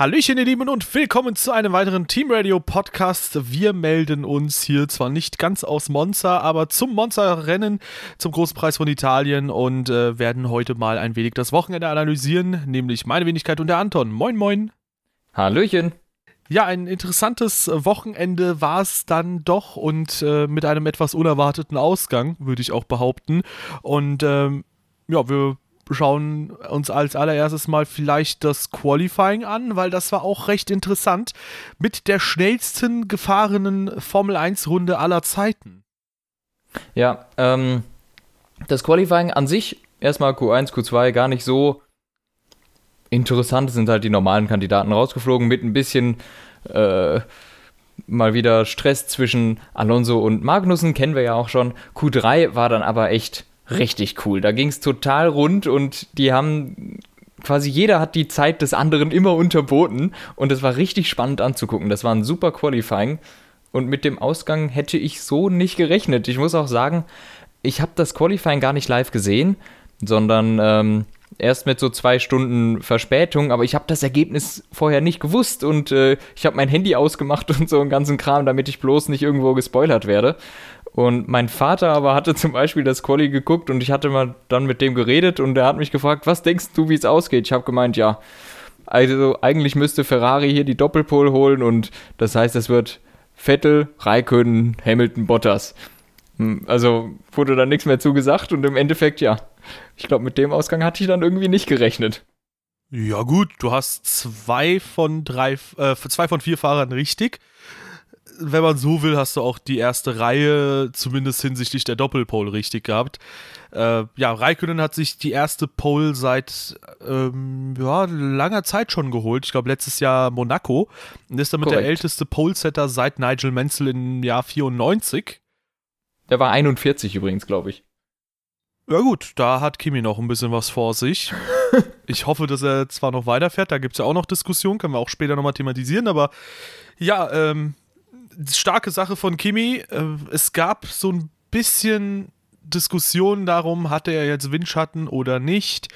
Hallöchen, ihr Lieben, und willkommen zu einem weiteren Team Radio Podcast. Wir melden uns hier zwar nicht ganz aus Monza, aber zum Monza-Rennen, zum Großen Preis von Italien und äh, werden heute mal ein wenig das Wochenende analysieren, nämlich meine Wenigkeit und der Anton. Moin, moin. Hallöchen. Ja, ein interessantes Wochenende war es dann doch und äh, mit einem etwas unerwarteten Ausgang, würde ich auch behaupten. Und ähm, ja, wir schauen uns als allererstes mal vielleicht das Qualifying an, weil das war auch recht interessant mit der schnellsten gefahrenen Formel 1 Runde aller Zeiten. Ja, ähm, das Qualifying an sich, erstmal Q1, Q2, gar nicht so interessant. Es sind halt die normalen Kandidaten rausgeflogen mit ein bisschen äh, mal wieder Stress zwischen Alonso und Magnussen, kennen wir ja auch schon. Q3 war dann aber echt richtig cool. Da ging es total rund und die haben quasi jeder hat die Zeit des anderen immer unterboten und es war richtig spannend anzugucken. Das war ein super Qualifying und mit dem Ausgang hätte ich so nicht gerechnet. Ich muss auch sagen, ich habe das Qualifying gar nicht live gesehen, sondern ähm, erst mit so zwei Stunden Verspätung, aber ich habe das Ergebnis vorher nicht gewusst und äh, ich habe mein Handy ausgemacht und so einen ganzen Kram, damit ich bloß nicht irgendwo gespoilert werde. Und mein Vater aber hatte zum Beispiel das Quali geguckt und ich hatte mal dann mit dem geredet und er hat mich gefragt, was denkst du, wie es ausgeht? Ich habe gemeint, ja, also eigentlich müsste Ferrari hier die Doppelpole holen und das heißt, es wird Vettel, Raikkonen, Hamilton, Bottas. Hm, also wurde da nichts mehr zugesagt und im Endeffekt, ja, ich glaube, mit dem Ausgang hatte ich dann irgendwie nicht gerechnet. Ja gut, du hast zwei von drei, äh, zwei von vier Fahrern richtig wenn man so will, hast du auch die erste Reihe zumindest hinsichtlich der Doppelpole richtig gehabt. Äh, ja, Raikönnen hat sich die erste Pole seit ähm, ja, langer Zeit schon geholt. Ich glaube, letztes Jahr Monaco. Und ist damit Korrekt. der älteste Pole-Setter seit Nigel Menzel im Jahr 94. Der war 41 übrigens, glaube ich. Ja gut, da hat Kimi noch ein bisschen was vor sich. ich hoffe, dass er zwar noch weiterfährt, da gibt es ja auch noch Diskussionen, können wir auch später nochmal thematisieren, aber ja, ähm, starke Sache von Kimi. Äh, es gab so ein bisschen Diskussion darum, hatte er jetzt Windschatten oder nicht.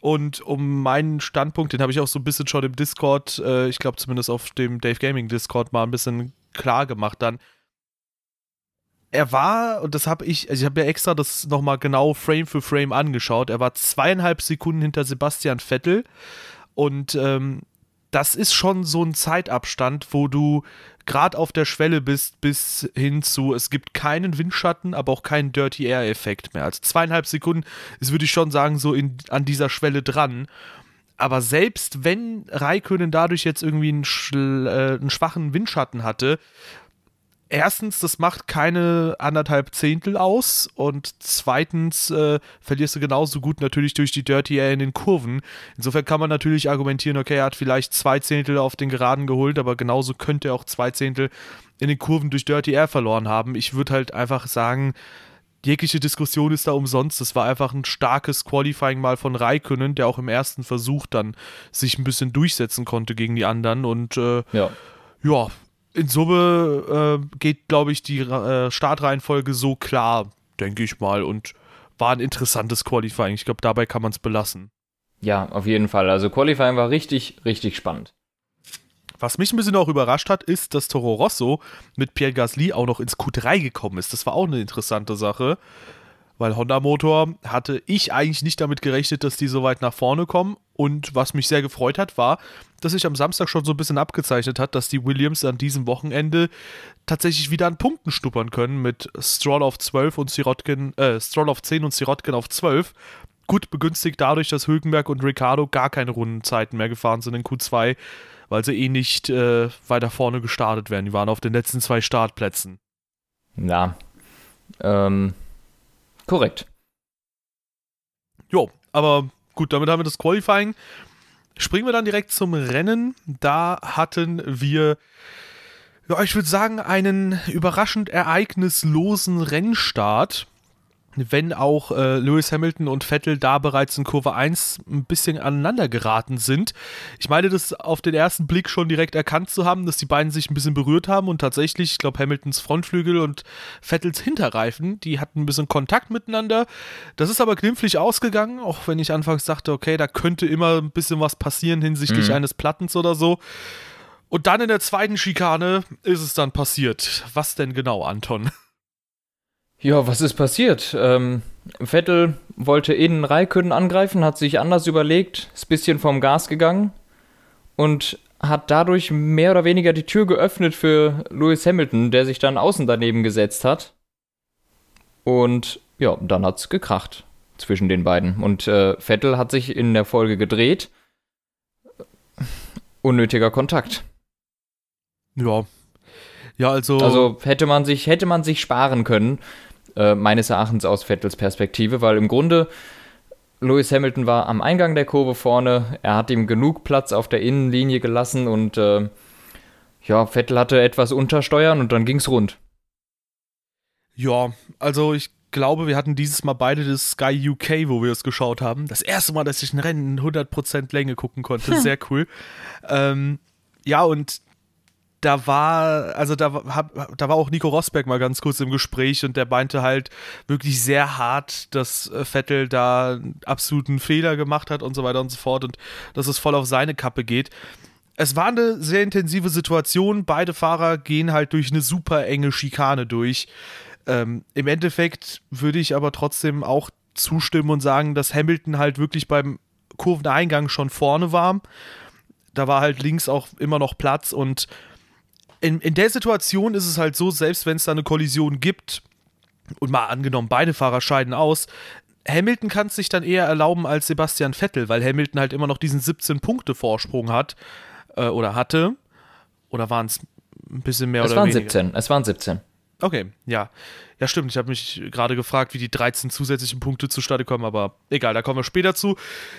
Und um meinen Standpunkt, den habe ich auch so ein bisschen schon im Discord, äh, ich glaube zumindest auf dem Dave Gaming Discord mal ein bisschen klar gemacht dann. Er war, und das habe ich, also ich habe ja extra das nochmal genau Frame für Frame angeschaut, er war zweieinhalb Sekunden hinter Sebastian Vettel und ähm, das ist schon so ein Zeitabstand, wo du gerade auf der Schwelle bist bis hin zu, es gibt keinen Windschatten, aber auch keinen Dirty Air Effekt mehr. Also zweieinhalb Sekunden ist, würde ich schon sagen, so in, an dieser Schwelle dran. Aber selbst wenn Raikönen dadurch jetzt irgendwie einen, äh, einen schwachen Windschatten hatte, erstens, das macht keine anderthalb Zehntel aus und zweitens äh, verlierst du genauso gut natürlich durch die Dirty Air in den Kurven. Insofern kann man natürlich argumentieren, okay, er hat vielleicht zwei Zehntel auf den Geraden geholt, aber genauso könnte er auch zwei Zehntel in den Kurven durch Dirty Air verloren haben. Ich würde halt einfach sagen, jegliche Diskussion ist da umsonst. Das war einfach ein starkes Qualifying mal von Raikönnen, der auch im ersten Versuch dann sich ein bisschen durchsetzen konnte gegen die anderen und äh, ja. ja, in Summe äh, geht, glaube ich, die äh, Startreihenfolge so klar, denke ich mal. Und war ein interessantes Qualifying. Ich glaube, dabei kann man es belassen. Ja, auf jeden Fall. Also Qualifying war richtig, richtig spannend. Was mich ein bisschen auch überrascht hat, ist, dass Toro Rosso mit Pierre Gasly auch noch ins Q3 gekommen ist. Das war auch eine interessante Sache weil Honda Motor hatte ich eigentlich nicht damit gerechnet, dass die so weit nach vorne kommen. Und was mich sehr gefreut hat, war, dass sich am Samstag schon so ein bisschen abgezeichnet hat, dass die Williams an diesem Wochenende tatsächlich wieder an Punkten stuppern können mit Stroll auf 12 und Sirotkin, äh, Stroll auf 10 und Sirotkin auf 12. Gut begünstigt dadurch, dass Hülkenberg und Ricardo gar keine Rundenzeiten mehr gefahren sind in Q2, weil sie eh nicht äh, weiter vorne gestartet werden. Die waren auf den letzten zwei Startplätzen. Ja. Ähm, Korrekt. Jo, aber gut, damit haben wir das Qualifying. Springen wir dann direkt zum Rennen. Da hatten wir, ja, ich würde sagen, einen überraschend ereignislosen Rennstart. Wenn auch äh, Lewis Hamilton und Vettel da bereits in Kurve 1 ein bisschen aneinander geraten sind. Ich meine, das auf den ersten Blick schon direkt erkannt zu haben, dass die beiden sich ein bisschen berührt haben und tatsächlich, ich glaube, Hamiltons Frontflügel und Vettels Hinterreifen, die hatten ein bisschen Kontakt miteinander. Das ist aber glimpflich ausgegangen, auch wenn ich anfangs dachte, okay, da könnte immer ein bisschen was passieren hinsichtlich mhm. eines Plattens oder so. Und dann in der zweiten Schikane ist es dann passiert. Was denn genau, Anton? Ja, was ist passiert? Ähm, Vettel wollte innen Raikön angreifen, hat sich anders überlegt, ist ein bisschen vom Gas gegangen und hat dadurch mehr oder weniger die Tür geöffnet für Lewis Hamilton, der sich dann außen daneben gesetzt hat. Und ja, dann hat's gekracht zwischen den beiden. Und äh, Vettel hat sich in der Folge gedreht. Unnötiger Kontakt. Ja. Ja, also. Also hätte man sich, hätte man sich sparen können. Äh, meines Erachtens aus Vettels Perspektive, weil im Grunde Lewis Hamilton war am Eingang der Kurve vorne, er hat ihm genug Platz auf der Innenlinie gelassen und äh, ja, Vettel hatte etwas untersteuern und dann ging's rund. Ja, also ich glaube, wir hatten dieses Mal beide das Sky UK, wo wir es geschaut haben. Das erste Mal, dass ich ein Rennen in 100% Länge gucken konnte. Sehr cool. ähm, ja, und da war, also da, da war auch Nico Rosberg mal ganz kurz im Gespräch und der meinte halt wirklich sehr hart, dass äh, Vettel da einen absoluten Fehler gemacht hat und so weiter und so fort und dass es voll auf seine Kappe geht. Es war eine sehr intensive Situation. Beide Fahrer gehen halt durch eine super enge Schikane durch. Ähm, Im Endeffekt würde ich aber trotzdem auch zustimmen und sagen, dass Hamilton halt wirklich beim Kurveneingang schon vorne war. Da war halt links auch immer noch Platz und in, in der Situation ist es halt so, selbst wenn es da eine Kollision gibt, und mal angenommen, beide Fahrer scheiden aus, Hamilton kann es sich dann eher erlauben als Sebastian Vettel, weil Hamilton halt immer noch diesen 17-Punkte-Vorsprung hat äh, oder hatte. Oder waren es ein bisschen mehr es oder weniger? Es waren 17. Es waren 17. Okay, ja. Ja, stimmt. Ich habe mich gerade gefragt, wie die 13 zusätzlichen Punkte zustande kommen, aber egal, da kommen wir später zu.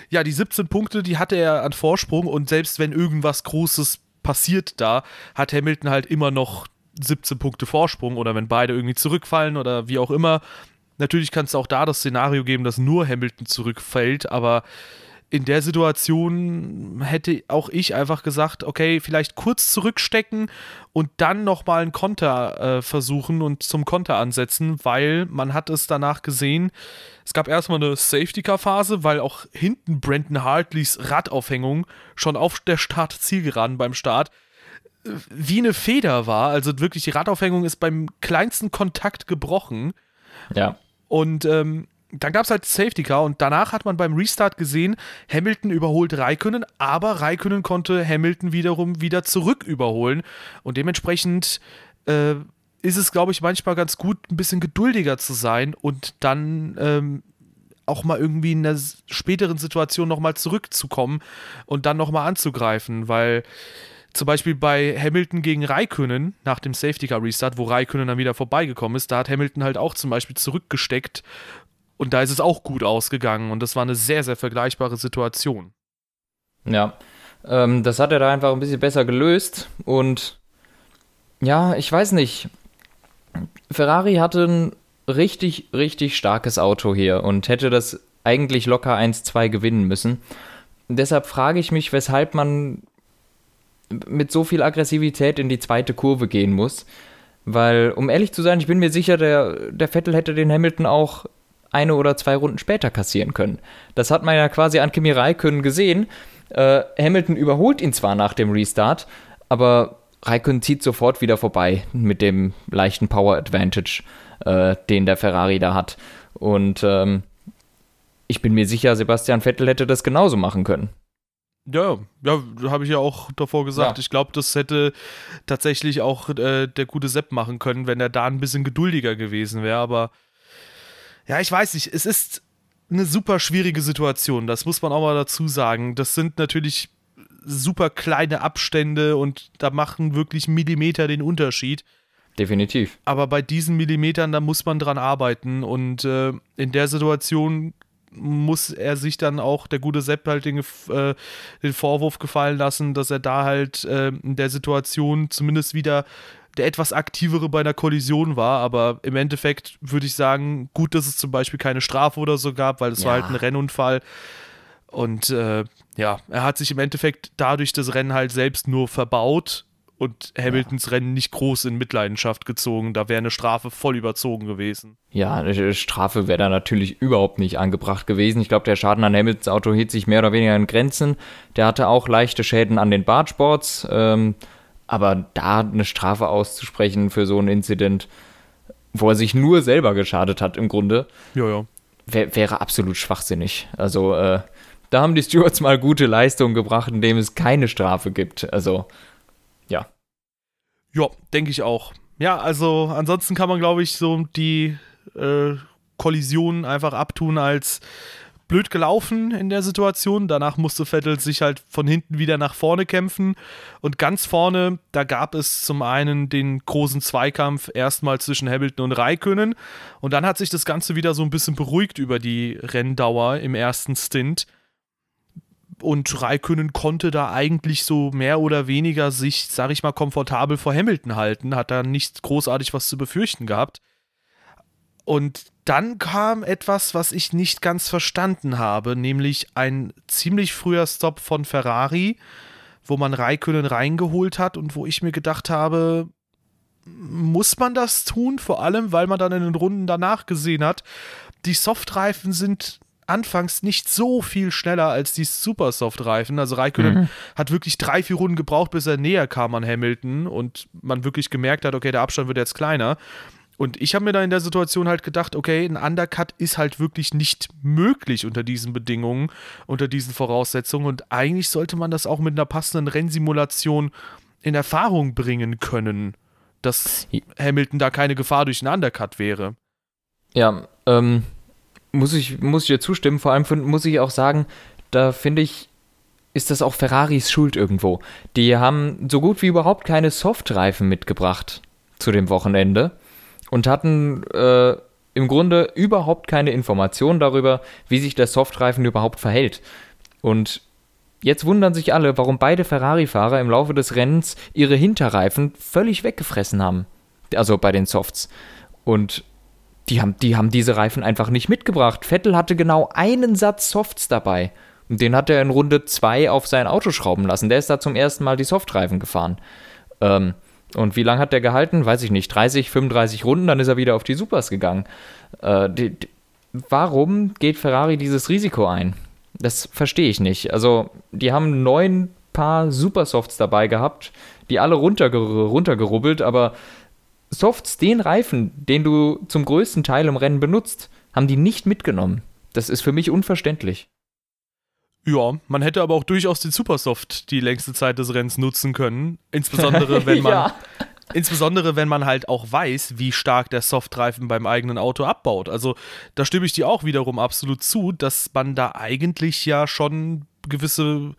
Ja, die 17 Punkte, die hatte er an Vorsprung und selbst wenn irgendwas Großes passiert da, hat Hamilton halt immer noch 17 Punkte Vorsprung oder wenn beide irgendwie zurückfallen oder wie auch immer. Natürlich kann es auch da das Szenario geben, dass nur Hamilton zurückfällt, aber in der Situation hätte auch ich einfach gesagt, okay, vielleicht kurz zurückstecken und dann nochmal einen Konter äh, versuchen und zum Konter ansetzen, weil man hat es danach gesehen, es gab erstmal eine Safety-Car-Phase, weil auch hinten Brandon Hartleys Radaufhängung schon auf der Start-Zielgeraden beim Start äh, wie eine Feder war. Also wirklich, die Radaufhängung ist beim kleinsten Kontakt gebrochen. Ja. Und ähm, dann gab es halt Safety Car und danach hat man beim Restart gesehen, Hamilton überholt Raikönnen, aber Raikönnen konnte Hamilton wiederum wieder zurück überholen. Und dementsprechend äh, ist es, glaube ich, manchmal ganz gut, ein bisschen geduldiger zu sein und dann ähm, auch mal irgendwie in einer späteren Situation nochmal zurückzukommen und dann nochmal anzugreifen, weil zum Beispiel bei Hamilton gegen Raikönnen nach dem Safety Car Restart, wo Raikönnen dann wieder vorbeigekommen ist, da hat Hamilton halt auch zum Beispiel zurückgesteckt und da ist es auch gut ausgegangen und das war eine sehr, sehr vergleichbare Situation. Ja, ähm, das hat er da einfach ein bisschen besser gelöst und ja, ich weiß nicht. Ferrari hatte ein richtig, richtig starkes Auto hier und hätte das eigentlich locker 1-2 gewinnen müssen. deshalb frage ich mich, weshalb man mit so viel Aggressivität in die zweite Kurve gehen muss. Weil, um ehrlich zu sein, ich bin mir sicher, der, der Vettel hätte den Hamilton auch eine oder zwei Runden später kassieren können. Das hat man ja quasi an Kimi Räikkönen gesehen. Äh, Hamilton überholt ihn zwar nach dem Restart, aber Räikkönen zieht sofort wieder vorbei mit dem leichten Power Advantage, äh, den der Ferrari da hat. Und ähm, ich bin mir sicher, Sebastian Vettel hätte das genauso machen können. Ja, ja, habe ich ja auch davor gesagt. Ja. Ich glaube, das hätte tatsächlich auch äh, der gute Sepp machen können, wenn er da ein bisschen geduldiger gewesen wäre. Aber ja, ich weiß nicht, es ist eine super schwierige Situation, das muss man auch mal dazu sagen. Das sind natürlich super kleine Abstände und da machen wirklich Millimeter den Unterschied. Definitiv. Aber bei diesen Millimetern, da muss man dran arbeiten und äh, in der Situation muss er sich dann auch, der gute Sepp, halt den, äh, den Vorwurf gefallen lassen, dass er da halt äh, in der Situation zumindest wieder der etwas aktivere bei einer Kollision war, aber im Endeffekt würde ich sagen, gut, dass es zum Beispiel keine Strafe oder so gab, weil es ja. war halt ein Rennunfall. Und äh, ja, er hat sich im Endeffekt dadurch das Rennen halt selbst nur verbaut und Hamiltons ja. Rennen nicht groß in Mitleidenschaft gezogen. Da wäre eine Strafe voll überzogen gewesen. Ja, eine Strafe wäre da natürlich überhaupt nicht angebracht gewesen. Ich glaube, der Schaden an Hamiltons Auto hielt sich mehr oder weniger in Grenzen. Der hatte auch leichte Schäden an den Bartsports. Ähm, aber da eine Strafe auszusprechen für so ein Incident, wo er sich nur selber geschadet hat, im Grunde, ja, ja. Wär, wäre absolut schwachsinnig. Also, äh, da haben die Stewards mal gute Leistungen gebracht, indem es keine Strafe gibt. Also, ja. Ja, denke ich auch. Ja, also ansonsten kann man, glaube ich, so die äh, Kollision einfach abtun als blöd gelaufen in der Situation. Danach musste Vettel sich halt von hinten wieder nach vorne kämpfen. Und ganz vorne, da gab es zum einen den großen Zweikampf erstmal zwischen Hamilton und Raikönnen. Und dann hat sich das Ganze wieder so ein bisschen beruhigt über die Renndauer im ersten Stint. Und Raikönnen konnte da eigentlich so mehr oder weniger sich, sag ich mal, komfortabel vor Hamilton halten, hat da nicht großartig was zu befürchten gehabt. Und dann kam etwas, was ich nicht ganz verstanden habe, nämlich ein ziemlich früher Stop von Ferrari, wo man Raikönnen reingeholt hat und wo ich mir gedacht habe, muss man das tun? Vor allem, weil man dann in den Runden danach gesehen hat, die Softreifen sind anfangs nicht so viel schneller als die Super Soft-Reifen. Also Raikkonen mhm. hat wirklich drei, vier Runden gebraucht, bis er näher kam an Hamilton und man wirklich gemerkt hat, okay, der Abstand wird jetzt kleiner. Und ich habe mir da in der Situation halt gedacht, okay, ein Undercut ist halt wirklich nicht möglich unter diesen Bedingungen, unter diesen Voraussetzungen. Und eigentlich sollte man das auch mit einer passenden Rennsimulation in Erfahrung bringen können, dass Hamilton da keine Gefahr durch einen Undercut wäre. Ja, ähm, muss ich, muss ich dir zustimmen. Vor allem muss ich auch sagen, da finde ich, ist das auch Ferraris Schuld irgendwo. Die haben so gut wie überhaupt keine Softreifen mitgebracht zu dem Wochenende und hatten äh, im Grunde überhaupt keine Informationen darüber, wie sich der Softreifen überhaupt verhält. Und jetzt wundern sich alle, warum beide Ferrari-Fahrer im Laufe des Rennens ihre Hinterreifen völlig weggefressen haben. Also bei den Softs. Und die haben, die haben diese Reifen einfach nicht mitgebracht. Vettel hatte genau einen Satz Softs dabei. Und den hat er in Runde 2 auf sein Auto schrauben lassen. Der ist da zum ersten Mal die Softreifen gefahren. Ähm, und wie lange hat der gehalten? Weiß ich nicht. 30, 35 Runden, dann ist er wieder auf die Supers gegangen. Äh, die, die, warum geht Ferrari dieses Risiko ein? Das verstehe ich nicht. Also, die haben neun Paar Supersofts dabei gehabt, die alle runterger runtergerubbelt, aber Softs, den Reifen, den du zum größten Teil im Rennen benutzt, haben die nicht mitgenommen. Das ist für mich unverständlich. Ja, man hätte aber auch durchaus den Supersoft die längste Zeit des Rennens nutzen können. Insbesondere wenn man, ja. insbesondere wenn man halt auch weiß, wie stark der Softreifen beim eigenen Auto abbaut. Also da stimme ich dir auch wiederum absolut zu, dass man da eigentlich ja schon gewisse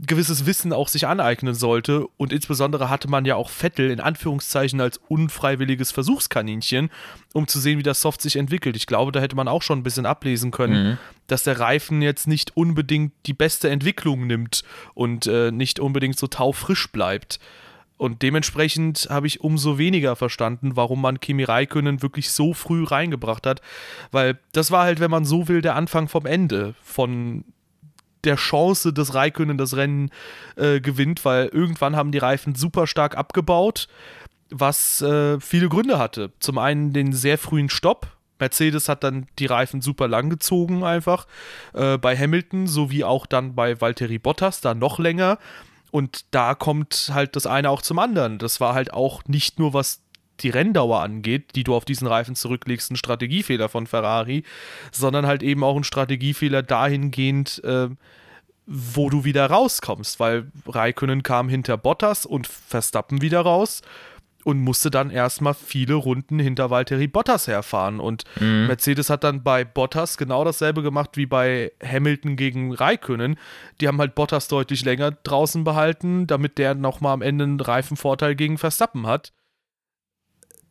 gewisses Wissen auch sich aneignen sollte. Und insbesondere hatte man ja auch Vettel in Anführungszeichen als unfreiwilliges Versuchskaninchen, um zu sehen, wie das Soft sich entwickelt. Ich glaube, da hätte man auch schon ein bisschen ablesen können, mhm. dass der Reifen jetzt nicht unbedingt die beste Entwicklung nimmt und äh, nicht unbedingt so taufrisch bleibt. Und dementsprechend habe ich umso weniger verstanden, warum man Kimi Räikkönen wirklich so früh reingebracht hat. Weil das war halt, wenn man so will, der Anfang vom Ende von der Chance, dass Raikönnen das Rennen äh, gewinnt, weil irgendwann haben die Reifen super stark abgebaut, was äh, viele Gründe hatte. Zum einen den sehr frühen Stopp. Mercedes hat dann die Reifen super lang gezogen, einfach. Äh, bei Hamilton sowie auch dann bei Valtteri Bottas, da noch länger. Und da kommt halt das eine auch zum anderen. Das war halt auch nicht nur was die Renndauer angeht, die du auf diesen Reifen zurücklegst, ein Strategiefehler von Ferrari, sondern halt eben auch ein Strategiefehler dahingehend, äh, wo du wieder rauskommst, weil Raikönnen kam hinter Bottas und Verstappen wieder raus und musste dann erstmal viele Runden hinter Valtteri Bottas herfahren. Und mhm. Mercedes hat dann bei Bottas genau dasselbe gemacht wie bei Hamilton gegen Raikönnen. Die haben halt Bottas deutlich länger draußen behalten, damit der nochmal am Ende einen Reifenvorteil gegen Verstappen hat.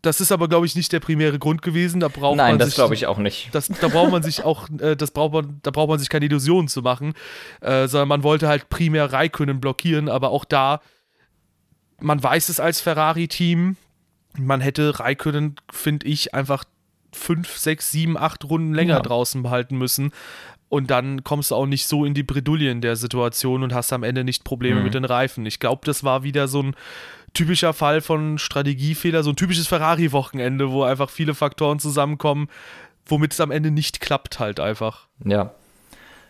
Das ist aber, glaube ich, nicht der primäre Grund gewesen. Da braucht Nein, man das glaube ich auch nicht. Das, da braucht man sich auch, äh, das braucht man, da braucht man sich keine Illusionen zu machen, äh, sondern man wollte halt primär Raikönnen blockieren, aber auch da, man weiß es als Ferrari-Team, man hätte Raikönnen, finde ich, einfach fünf, sechs, sieben, acht Runden länger ja. draußen behalten müssen. Und dann kommst du auch nicht so in die Bredouille in der Situation und hast am Ende nicht Probleme mhm. mit den Reifen. Ich glaube, das war wieder so ein typischer Fall von Strategiefehler, so ein typisches Ferrari-Wochenende, wo einfach viele Faktoren zusammenkommen, womit es am Ende nicht klappt, halt einfach. Ja.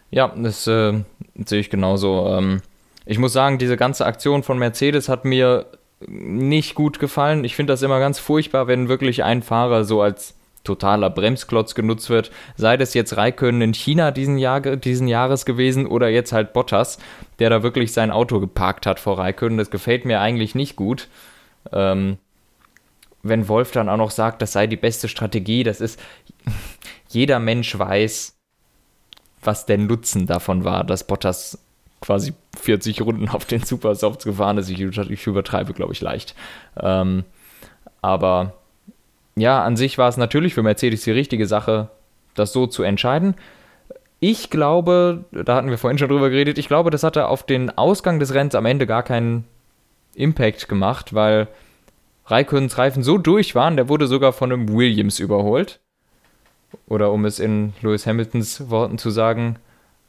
Ja, das äh, sehe ich genauso. Ähm, ich muss sagen, diese ganze Aktion von Mercedes hat mir nicht gut gefallen. Ich finde das immer ganz furchtbar, wenn wirklich ein Fahrer so als totaler Bremsklotz genutzt wird. Sei das jetzt Raikkonen in China diesen, Jahr, diesen Jahres gewesen oder jetzt halt Bottas, der da wirklich sein Auto geparkt hat vor Raikkonen. Das gefällt mir eigentlich nicht gut. Ähm, wenn Wolf dann auch noch sagt, das sei die beste Strategie, das ist, jeder Mensch weiß, was der Nutzen davon war, dass Bottas quasi 40 Runden auf den Supersofts gefahren ist. Ich, ich übertreibe, glaube ich, leicht. Ähm, aber ja, an sich war es natürlich für Mercedes die richtige Sache, das so zu entscheiden. Ich glaube, da hatten wir vorhin schon drüber geredet, ich glaube, das hatte auf den Ausgang des Rennens am Ende gar keinen Impact gemacht, weil Raikkonens Reifen so durch waren, der wurde sogar von einem Williams überholt. Oder um es in Lewis Hamiltons Worten zu sagen,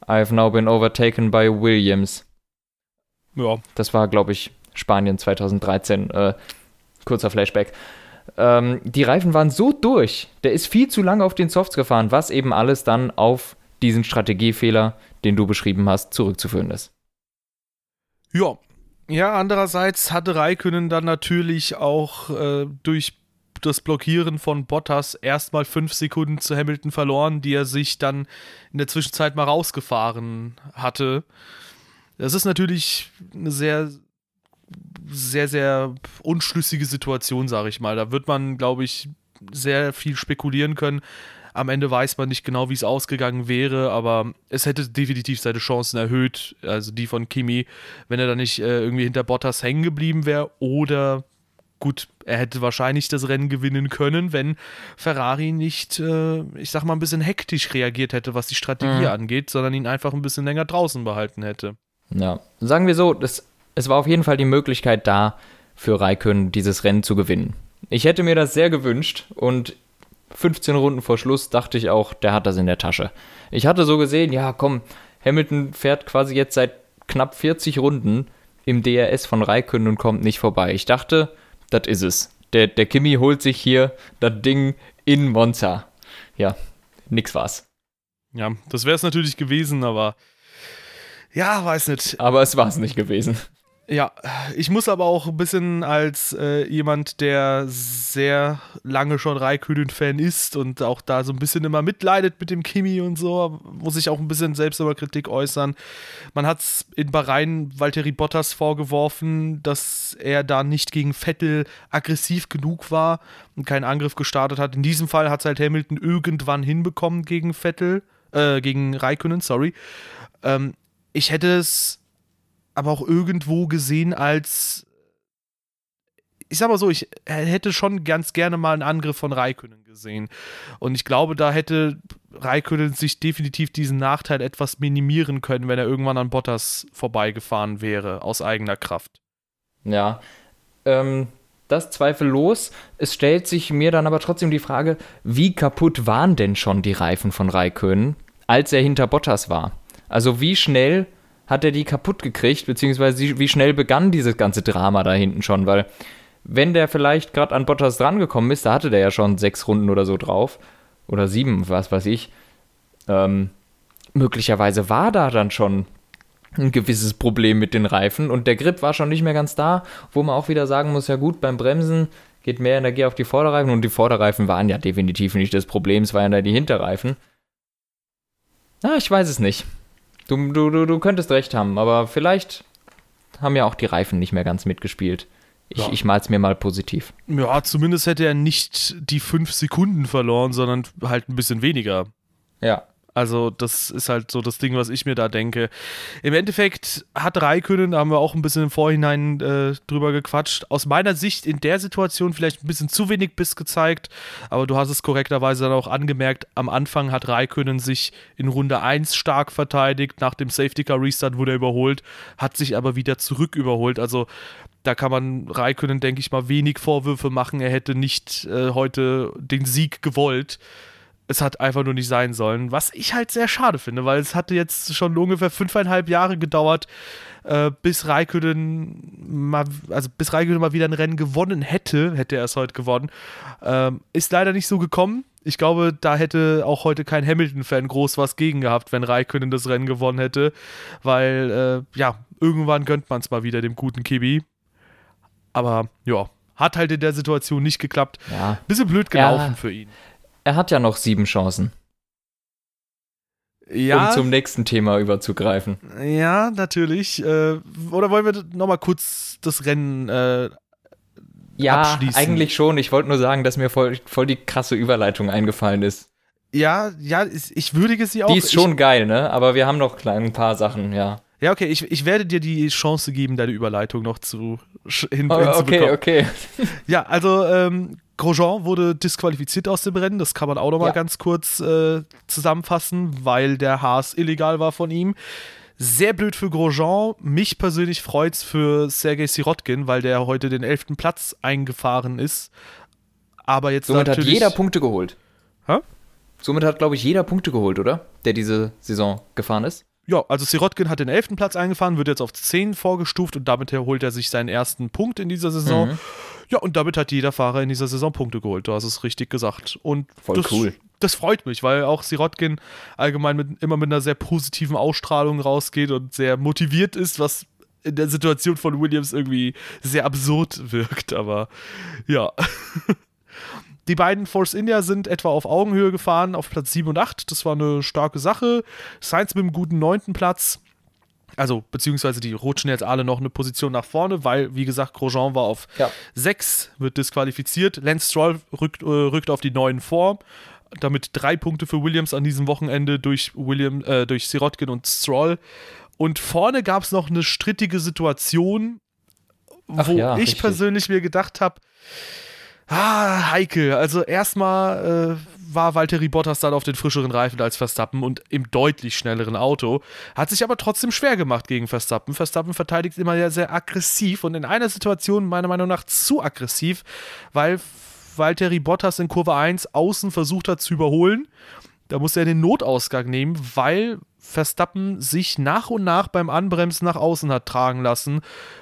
I've now been overtaken by Williams. Ja. Das war, glaube ich, Spanien 2013. Äh, kurzer Flashback. Ähm, die Reifen waren so durch, der ist viel zu lange auf den Softs gefahren, was eben alles dann auf diesen Strategiefehler, den du beschrieben hast, zurückzuführen ist. Ja. Ja, andererseits hatte Raikönnen dann natürlich auch äh, durch das Blockieren von Bottas erstmal fünf Sekunden zu Hamilton verloren, die er sich dann in der Zwischenzeit mal rausgefahren hatte. Das ist natürlich eine sehr, sehr, sehr unschlüssige Situation, sage ich mal. Da wird man, glaube ich, sehr viel spekulieren können. Am Ende weiß man nicht genau, wie es ausgegangen wäre, aber es hätte definitiv seine Chancen erhöht, also die von Kimi, wenn er da nicht äh, irgendwie hinter Bottas hängen geblieben wäre oder gut, er hätte wahrscheinlich das Rennen gewinnen können, wenn Ferrari nicht, äh, ich sag mal, ein bisschen hektisch reagiert hätte, was die Strategie mhm. angeht, sondern ihn einfach ein bisschen länger draußen behalten hätte. Ja, sagen wir so, das, es war auf jeden Fall die Möglichkeit da, für Raikön dieses Rennen zu gewinnen. Ich hätte mir das sehr gewünscht und 15 Runden vor Schluss dachte ich auch, der hat das in der Tasche. Ich hatte so gesehen, ja komm, Hamilton fährt quasi jetzt seit knapp 40 Runden im DRS von Raikön und kommt nicht vorbei. Ich dachte, das ist es. Der, der Kimi holt sich hier das Ding in Monza. Ja, nix war's. Ja, das wäre es natürlich gewesen, aber ja, weiß nicht. Aber es war es nicht gewesen. Ja, ich muss aber auch ein bisschen als äh, jemand, der sehr lange schon Raikönen-Fan ist und auch da so ein bisschen immer mitleidet mit dem Kimi und so, muss ich auch ein bisschen selbst über Kritik äußern. Man hat es in Bahrain Valtteri Bottas vorgeworfen, dass er da nicht gegen Vettel aggressiv genug war und keinen Angriff gestartet hat. In diesem Fall hat es halt Hamilton irgendwann hinbekommen gegen Vettel, äh, gegen Raikönen, sorry. Ähm, ich hätte es aber auch irgendwo gesehen als ich sag mal so, ich hätte schon ganz gerne mal einen Angriff von Raikönnen gesehen. Und ich glaube, da hätte Raikönnen sich definitiv diesen Nachteil etwas minimieren können, wenn er irgendwann an Bottas vorbeigefahren wäre, aus eigener Kraft. Ja, ähm, das zweifellos. Es stellt sich mir dann aber trotzdem die Frage, wie kaputt waren denn schon die Reifen von Raikönnen, als er hinter Bottas war? Also wie schnell hat er die kaputt gekriegt, beziehungsweise wie schnell begann dieses ganze Drama da hinten schon, weil wenn der vielleicht gerade an Bottas drangekommen ist, da hatte der ja schon sechs Runden oder so drauf, oder sieben, was weiß ich, ähm, möglicherweise war da dann schon ein gewisses Problem mit den Reifen und der Grip war schon nicht mehr ganz da, wo man auch wieder sagen muss, ja gut, beim Bremsen geht mehr Energie auf die Vorderreifen und die Vorderreifen waren ja definitiv nicht das Problem, es waren ja die Hinterreifen. Na, ich weiß es nicht. Du, du, du, du könntest recht haben, aber vielleicht haben ja auch die Reifen nicht mehr ganz mitgespielt. Ich, ja. ich mal's mir mal positiv. Ja, zumindest hätte er nicht die fünf Sekunden verloren, sondern halt ein bisschen weniger. Ja. Also, das ist halt so das Ding, was ich mir da denke. Im Endeffekt hat Raikönnen, da haben wir auch ein bisschen im Vorhinein äh, drüber gequatscht, aus meiner Sicht in der Situation vielleicht ein bisschen zu wenig Biss gezeigt, aber du hast es korrekterweise dann auch angemerkt, am Anfang hat Raikönnen sich in Runde 1 stark verteidigt, nach dem Safety Car Restart wurde er überholt, hat sich aber wieder zurück überholt. Also, da kann man Raikönnen, denke ich mal, wenig Vorwürfe machen. Er hätte nicht äh, heute den Sieg gewollt es hat einfach nur nicht sein sollen. Was ich halt sehr schade finde, weil es hatte jetzt schon ungefähr fünfeinhalb Jahre gedauert, äh, bis Raikkonen mal, also bis Raikkonen mal wieder ein Rennen gewonnen hätte, hätte er es heute gewonnen. Ähm, ist leider nicht so gekommen. Ich glaube, da hätte auch heute kein Hamilton-Fan groß was gegen gehabt, wenn Raikkonen das Rennen gewonnen hätte, weil äh, ja, irgendwann gönnt man es mal wieder dem guten Kibi. Aber ja, hat halt in der Situation nicht geklappt. Ja. Bisschen blöd gelaufen ja. für ihn. Er hat ja noch sieben Chancen. Ja, um zum nächsten Thema überzugreifen. Ja, natürlich. Äh, oder wollen wir nochmal kurz das Rennen äh, ja, abschließen? Ja, eigentlich schon. Ich wollte nur sagen, dass mir voll, voll die krasse Überleitung eingefallen ist. Ja, ja, ich würdige sie auch. Die ist schon ich, geil, ne? Aber wir haben noch ein paar Sachen, ja. Ja, okay, ich, ich werde dir die Chance geben, deine Überleitung noch zu hin, oh, Okay, okay. Ja, also ähm, Grosjean wurde disqualifiziert aus dem Rennen, das kann man auch noch mal ja. ganz kurz äh, zusammenfassen, weil der Haas illegal war von ihm. Sehr blöd für Grosjean. Mich persönlich freut es für Sergei Sirotkin, weil der heute den elften Platz eingefahren ist. Aber jetzt Somit hat jeder Punkte geholt. Hä? Somit hat, glaube ich, jeder Punkte geholt, oder? Der diese Saison gefahren ist. Ja, also Sirotkin hat den elften Platz eingefahren, wird jetzt auf 10 vorgestuft und damit holt er sich seinen ersten Punkt in dieser Saison. Mhm. Ja, und damit hat jeder Fahrer in dieser Saison Punkte geholt. Du hast es richtig gesagt. Und Voll das, cool. Das freut mich, weil auch Sirotkin allgemein mit, immer mit einer sehr positiven Ausstrahlung rausgeht und sehr motiviert ist, was in der Situation von Williams irgendwie sehr absurd wirkt. Aber ja. Die beiden Force India sind etwa auf Augenhöhe gefahren, auf Platz 7 und 8. Das war eine starke Sache. Sainz mit einem guten neunten Platz also beziehungsweise die rutschen jetzt alle noch eine Position nach vorne, weil, wie gesagt, Grosjean war auf ja. 6, wird disqualifiziert. Lance Stroll rückt, äh, rückt auf die 9 vor. Damit drei Punkte für Williams an diesem Wochenende durch, William, äh, durch Sirotkin und Stroll. Und vorne gab es noch eine strittige Situation, wo ja, ich richtig. persönlich mir gedacht habe, ah, heikel. Also erstmal äh, war Valtteri Bottas dann auf den frischeren Reifen als Verstappen und im deutlich schnelleren Auto. Hat sich aber trotzdem schwer gemacht gegen Verstappen. Verstappen verteidigt immer sehr, sehr aggressiv und in einer Situation meiner Meinung nach zu aggressiv, weil Valtteri Bottas in Kurve 1 außen versucht hat zu überholen. Da musste er den Notausgang nehmen, weil Verstappen sich nach und nach beim Anbremsen nach außen hat tragen lassen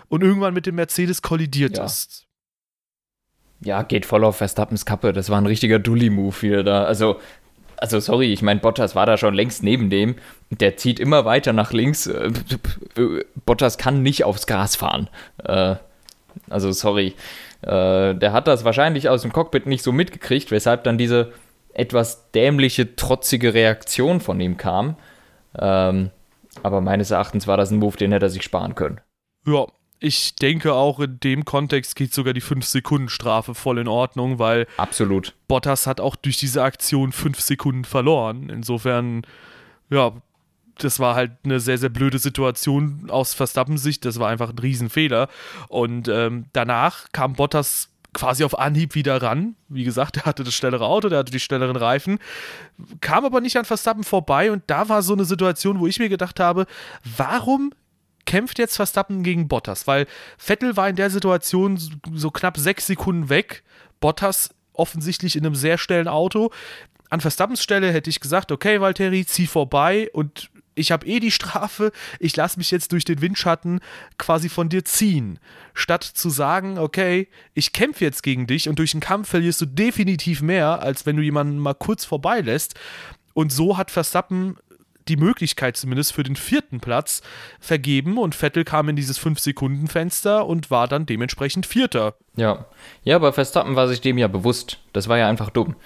und irgendwann mit dem Mercedes kollidiert ja. ist ja, geht voll auf Verstappens Kappe. Das war ein richtiger Dully-Move wieder da. Also, also sorry, ich meine, Bottas war da schon längst neben dem. Der zieht immer weiter nach links. Äh, Bottas kann nicht aufs Gras fahren. Äh, also sorry. Äh, der hat das wahrscheinlich aus dem Cockpit nicht so mitgekriegt, weshalb dann diese etwas dämliche, trotzige Reaktion von ihm kam. Ähm, aber meines Erachtens war das ein Move, den hätte er sich sparen können. Ja, ich denke auch in dem Kontext geht sogar die 5-Sekunden-Strafe voll in Ordnung, weil Absolut. Bottas hat auch durch diese Aktion 5 Sekunden verloren. Insofern, ja, das war halt eine sehr, sehr blöde Situation aus Verstappen-Sicht. Das war einfach ein Riesenfehler. Und ähm, danach kam Bottas quasi auf Anhieb wieder ran. Wie gesagt, er hatte das schnellere Auto, der hatte die schnelleren Reifen, kam aber nicht an Verstappen vorbei und da war so eine Situation, wo ich mir gedacht habe, warum kämpft jetzt Verstappen gegen Bottas, weil Vettel war in der Situation so knapp sechs Sekunden weg. Bottas offensichtlich in einem sehr schnellen Auto. An Verstappens Stelle hätte ich gesagt, okay, Valtteri, zieh vorbei und ich habe eh die Strafe, ich lasse mich jetzt durch den Windschatten quasi von dir ziehen. Statt zu sagen, okay, ich kämpfe jetzt gegen dich und durch den Kampf verlierst du definitiv mehr, als wenn du jemanden mal kurz vorbeilässt. Und so hat Verstappen die Möglichkeit zumindest für den vierten Platz vergeben und Vettel kam in dieses 5-Sekunden-Fenster und war dann dementsprechend Vierter. Ja. Ja, aber Verstappen war sich dem ja bewusst. Das war ja einfach dumm.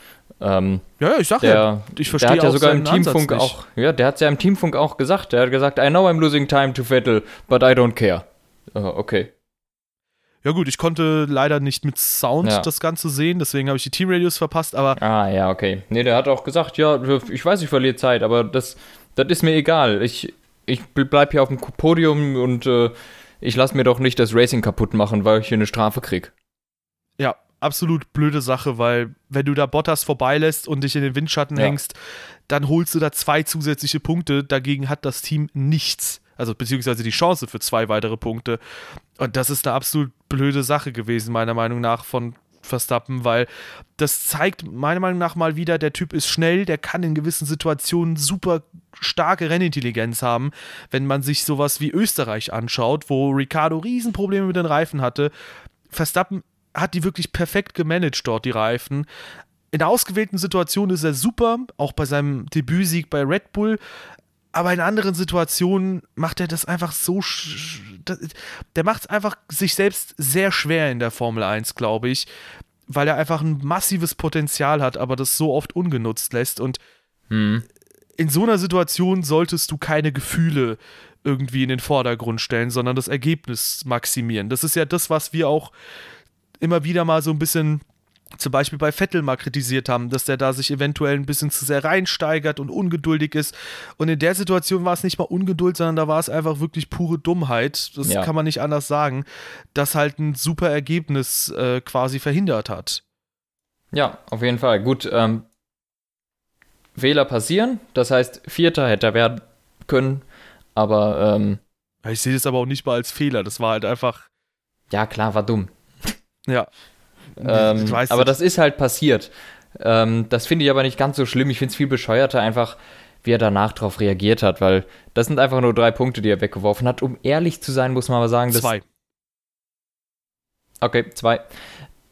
Ähm, ja, ich sag der, ja, ich verstehe Der hat ja sogar im Teamfunk auch, ja, der hat es ja im Teamfunk auch gesagt. Der hat gesagt, I know I'm losing time to Vettel, but I don't care. Uh, okay. Ja gut, ich konnte leider nicht mit Sound Ja. das Ganze sehen, deswegen habe ich die Teamradios verpasst, aber Ah, ja, okay. Nee, der hat auch gesagt, ja, ich weiß, ich verliere Zeit, aber das, das ist mir egal. Ich, ich bleib hier auf dem Podium und äh, ich lasse mir doch nicht das Racing kaputt machen, weil ich hier eine Strafe krieg. ja, absolut blöde Sache, weil wenn du da Bottas vorbeilässt und dich in den Windschatten Ja. hängst, dann holst du da zwei zusätzliche Punkte, dagegen hat das Team nichts. Also beziehungsweise die Chance für zwei weitere Punkte. Und das ist eine absolut blöde Sache gewesen, meiner Meinung nach, von Verstappen, weil das zeigt meiner Meinung nach mal wieder, der Typ ist schnell, der kann in gewissen Situationen super starke Rennintelligenz haben. Wenn man sich sowas wie Österreich anschaut, wo Ricardo Riesenprobleme mit den Reifen hatte, Verstappen hat die wirklich perfekt gemanagt dort, die Reifen. In ausgewählten Situationen ist er super, auch bei seinem Debütsieg bei Red Bull. Aber in anderen Situationen macht er das einfach so. Der macht es einfach sich selbst sehr schwer in der Formel 1, glaube ich, weil er einfach ein massives Potenzial hat, aber das so oft ungenutzt lässt. Und Hm. in so einer Situation solltest du keine Gefühle irgendwie in den Vordergrund stellen, sondern das Ergebnis maximieren. Das ist ja das, was wir auch immer wieder mal so ein bisschen zum Beispiel bei Vettel mal kritisiert haben, dass der da sich eventuell ein bisschen zu sehr reinsteigert und ungeduldig ist. Und in der Situation war es nicht mal Ungeduld, sondern da war es einfach wirklich pure Dummheit. Das Ja. kann man nicht anders sagen, das halt ein super Ergebnis äh, quasi verhindert hat. Ja, auf jeden Fall. Gut, ähm, Fehler passieren. Das heißt, Vierter hätte er werden können. Aber, ähm, Ich sehe das aber auch nicht mal als Fehler. Das war halt einfach, ja, klar, war dumm. ja. Ähm, weiß aber das ist halt passiert. Ähm, das finde ich aber nicht ganz so schlimm. Ich finde es viel bescheuerter einfach, wie er danach darauf reagiert hat, weil das sind einfach nur drei Punkte, die er weggeworfen hat. Um ehrlich zu sein, muss man aber sagen, dass. Zwei. Okay, zwei.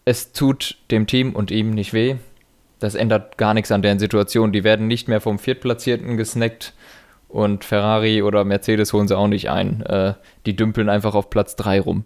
Es tut dem Team und ihm nicht weh. Das ändert gar nichts an deren Situation. Die werden nicht mehr vom Viertplatzierten gesnackt und Ferrari oder Mercedes holen sie auch nicht ein. Äh, die dümpeln einfach auf Platz drei rum.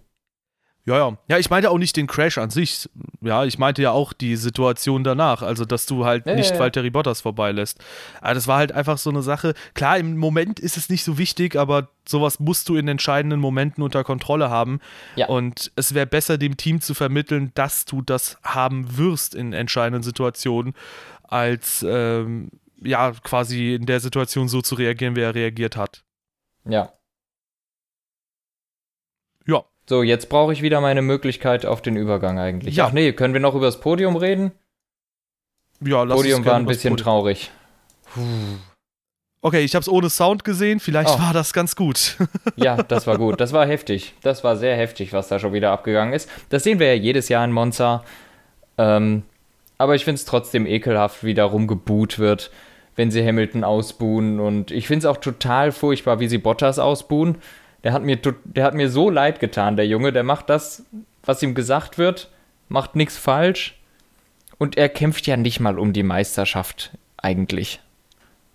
Ja, ja. Ja, ich meinte auch nicht den Crash an sich. Ja, ich meinte ja auch die Situation danach. Also, dass du halt Ja, nicht ja, ja. Valtteri Bottas vorbeilässt. Aber das war halt einfach so eine Sache. Klar, im Moment ist es nicht so wichtig, aber sowas musst du in entscheidenden Momenten unter Kontrolle haben. Ja. Und es wäre besser, dem Team zu vermitteln, dass du das haben wirst in entscheidenden Situationen, als ähm, ja, quasi in der Situation so zu reagieren, wie er reagiert hat. Ja. So, jetzt brauche ich wieder meine Möglichkeit auf den Übergang eigentlich. Ja. Ach nee, können wir noch über das Podium reden? Ja, lass Podium war ein bisschen traurig. Okay, ich habe es ohne Sound gesehen. Vielleicht Oh. war das ganz gut. Ja, das war gut. Das war heftig. Das war sehr heftig, was da schon wieder abgegangen ist. Das sehen wir ja jedes Jahr in Monza. Ähm, aber ich finde es trotzdem ekelhaft, wie da rumgebuht wird, wenn sie Hamilton ausbuhen. Und ich finde es auch total furchtbar, wie sie Bottas ausbuhen. Der hat, mir, der hat mir so leid getan, der Junge. Der macht das, was ihm gesagt wird, macht nichts falsch. Und er kämpft ja nicht mal um die Meisterschaft eigentlich.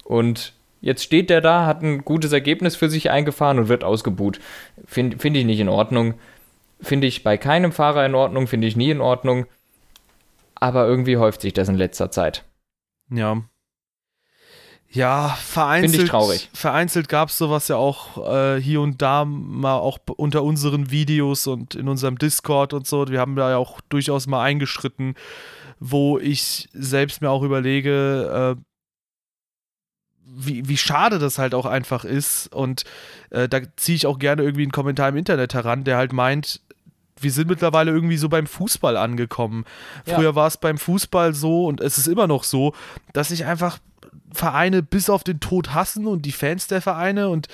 Und jetzt steht der da, hat ein gutes Ergebnis für sich eingefahren und wird ausgebuht. Finde find ich nicht in Ordnung. Finde ich bei keinem Fahrer in Ordnung, finde ich nie in Ordnung. Aber irgendwie häuft sich das in letzter Zeit. Ja. Ja, vereinzelt. Finde ich traurig. Vereinzelt gab es sowas ja auch äh, hier und da mal auch unter unseren Videos und in unserem Discord und so. Wir haben da ja auch durchaus mal eingeschritten, wo ich selbst mir auch überlege, äh, wie, wie schade das halt auch einfach ist. Und äh, da ziehe ich auch gerne irgendwie einen Kommentar im Internet heran, der halt meint, wir sind mittlerweile irgendwie so beim Fußball angekommen. Ja. Früher war es beim Fußball so und es ist immer noch so, dass sich einfach Vereine bis auf den Tod hassen und die Fans der Vereine und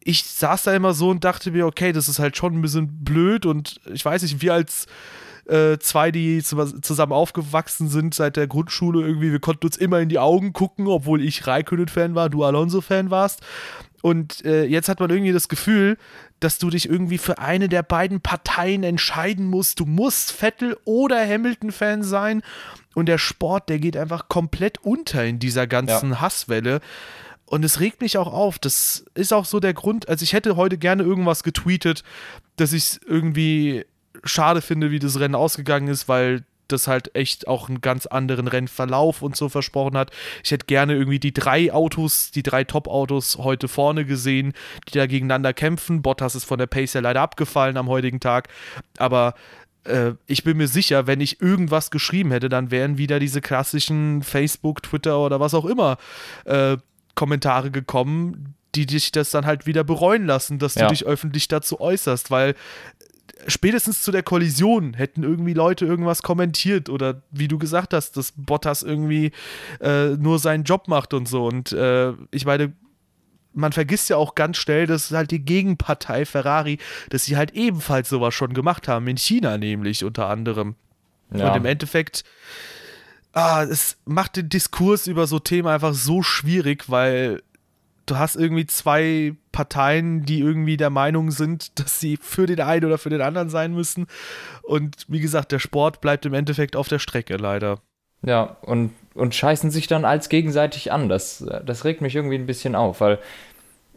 ich saß da immer so und dachte mir, okay, das ist halt schon ein bisschen blöd und ich weiß nicht, wir als äh, zwei, die zu- zusammen aufgewachsen sind seit der Grundschule irgendwie, wir konnten uns immer in die Augen gucken, obwohl ich Raikkonen-Fan war, du Alonso-Fan warst. Und äh, jetzt hat man irgendwie das Gefühl, dass du dich irgendwie für eine der beiden Parteien entscheiden musst. Du musst Vettel oder Hamilton-Fan sein. Und der Sport, der geht einfach komplett unter in dieser ganzen Hasswelle. Und es regt mich auch auf. Das ist auch so der Grund. Also, ich hätte heute gerne irgendwas getweetet, dass ich es irgendwie schade finde, wie das Rennen ausgegangen ist, weil das halt echt auch einen ganz anderen Rennverlauf und so versprochen hat. Ich hätte gerne irgendwie die drei Autos, die drei Top-Autos heute vorne gesehen, die da gegeneinander kämpfen. Bottas ist von der Pace ja leider abgefallen am heutigen Tag, aber äh, ich bin mir sicher, wenn ich irgendwas geschrieben hätte, dann wären wieder diese klassischen Facebook, Twitter oder was auch immer äh, Kommentare gekommen, die dich das dann halt wieder bereuen lassen, dass ja. du dich öffentlich dazu äußerst, weil spätestens zu der Kollision hätten irgendwie Leute irgendwas kommentiert oder wie du gesagt hast, dass Bottas irgendwie äh, nur seinen Job macht und so. Und äh, ich meine, man vergisst ja auch ganz schnell, dass halt die Gegenpartei Ferrari, dass sie halt ebenfalls sowas schon gemacht haben, in China nämlich unter anderem. Ja. Und im Endeffekt, ah, es macht den Diskurs über so Themen einfach so schwierig, weil du hast irgendwie zwei Parteien, die irgendwie der Meinung sind, dass sie für den einen oder für den anderen sein müssen. Und wie gesagt, der Sport bleibt im Endeffekt auf der Strecke, leider. Ja, und, und scheißen sich dann als gegenseitig an. Das, das regt mich irgendwie ein bisschen auf, weil,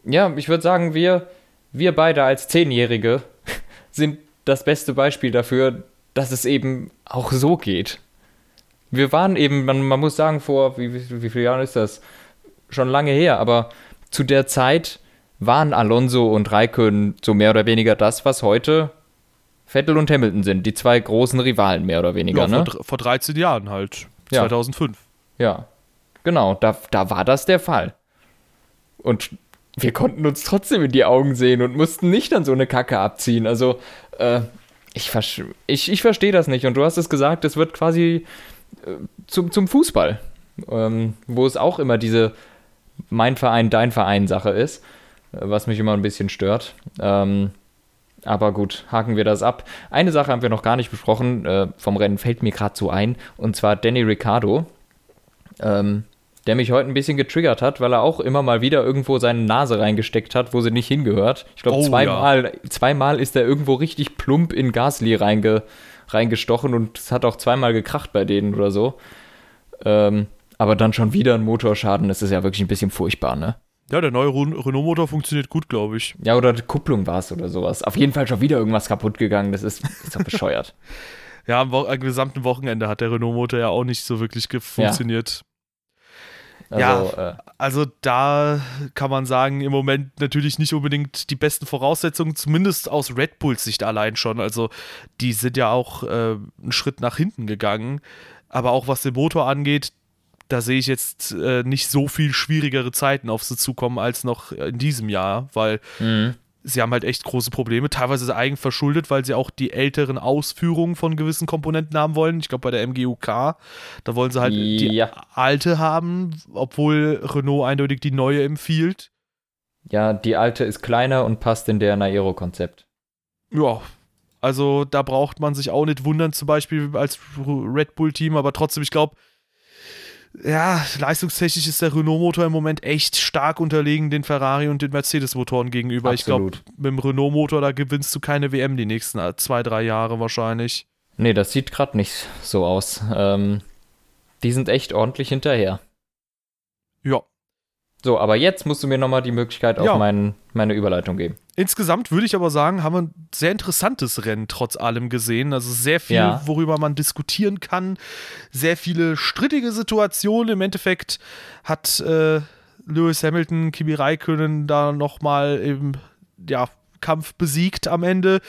ja, ich würde sagen, wir, wir beide als Zehnjährige sind das beste Beispiel dafür, dass es eben auch so geht. Wir waren eben, man, man muss sagen, vor, wie, wie, wie viele Jahren ist das? Schon lange her, aber zu der Zeit waren Alonso und Raikön so mehr oder weniger das, was heute Vettel und Hamilton sind, die zwei großen Rivalen mehr oder weniger. Ja, ne? vor, vor 13 Jahren halt, 2005. Ja, ja. genau, da, da war das der Fall. Und wir konnten uns trotzdem in die Augen sehen und mussten nicht dann so eine Kacke abziehen. Also, äh, ich, ich, ich verstehe das nicht. Und du hast es gesagt, es wird quasi äh, zum, zum Fußball, ähm, wo es auch immer diese mein Verein, dein Verein Sache ist, was mich immer ein bisschen stört. Ähm, aber gut, haken wir das ab. Eine Sache haben wir noch gar nicht besprochen, äh, vom Rennen fällt mir gerade so ein, und zwar Danny Ricciardo, ähm, der mich heute ein bisschen getriggert hat, weil er auch immer mal wieder irgendwo seine Nase reingesteckt hat, wo sie nicht hingehört. Ich glaube, oh, zweimal, ja. zweimal ist er irgendwo richtig plump in Gasly reinge, reingestochen und es hat auch zweimal gekracht bei denen oder so. Ähm, aber dann schon wieder ein Motorschaden, das ist ja wirklich ein bisschen furchtbar, ne? Ja, der neue Renault-Motor funktioniert gut, glaube ich. Ja, oder die Kupplung war es oder sowas. Auf jeden Fall schon wieder irgendwas kaputt gegangen. Das ist, ist doch bescheuert. ja, am, am, gesamten Wochenende hat der Renault-Motor ja auch nicht so wirklich funktioniert. Ja. Also, ja, äh, also da kann man sagen, im Moment natürlich nicht unbedingt die besten Voraussetzungen, zumindest aus Red Bulls Sicht allein schon. Also die sind ja auch äh, einen Schritt nach hinten gegangen. Aber auch was den Motor angeht, da sehe ich jetzt äh, nicht so viel schwierigere Zeiten auf sie zukommen als noch in diesem Jahr, weil mhm. sie haben halt echt große Probleme, teilweise eigen verschuldet, weil sie auch die älteren Ausführungen von gewissen Komponenten haben wollen. Ich glaube, bei der MGUK, da wollen sie halt ja. die alte haben, obwohl Renault eindeutig die neue empfiehlt. Ja, die alte ist kleiner und passt in deren Aero-Konzept. Ja, also da braucht man sich auch nicht wundern, zum Beispiel als Red Bull-Team, aber trotzdem, ich glaube, ja, leistungstechnisch ist der Renault-Motor im Moment echt stark unterlegen den Ferrari und den Mercedes-Motoren gegenüber. Absolut. Ich glaube, mit dem Renault-Motor, da gewinnst du keine WM die nächsten zwei, drei Jahre wahrscheinlich. Nee, das sieht gerade nicht so aus. Ähm, die sind echt ordentlich hinterher. Ja, so, aber jetzt musst du mir nochmal die Möglichkeit auf ja. mein, meine Überleitung geben. Insgesamt würde ich aber sagen, haben wir ein sehr interessantes Rennen trotz allem gesehen. Also sehr viel, ja. worüber man diskutieren kann. Sehr viele strittige Situationen. Im Endeffekt hat äh, Lewis Hamilton, Kimi Räikkönen da nochmal im ja, Kampf besiegt am Ende.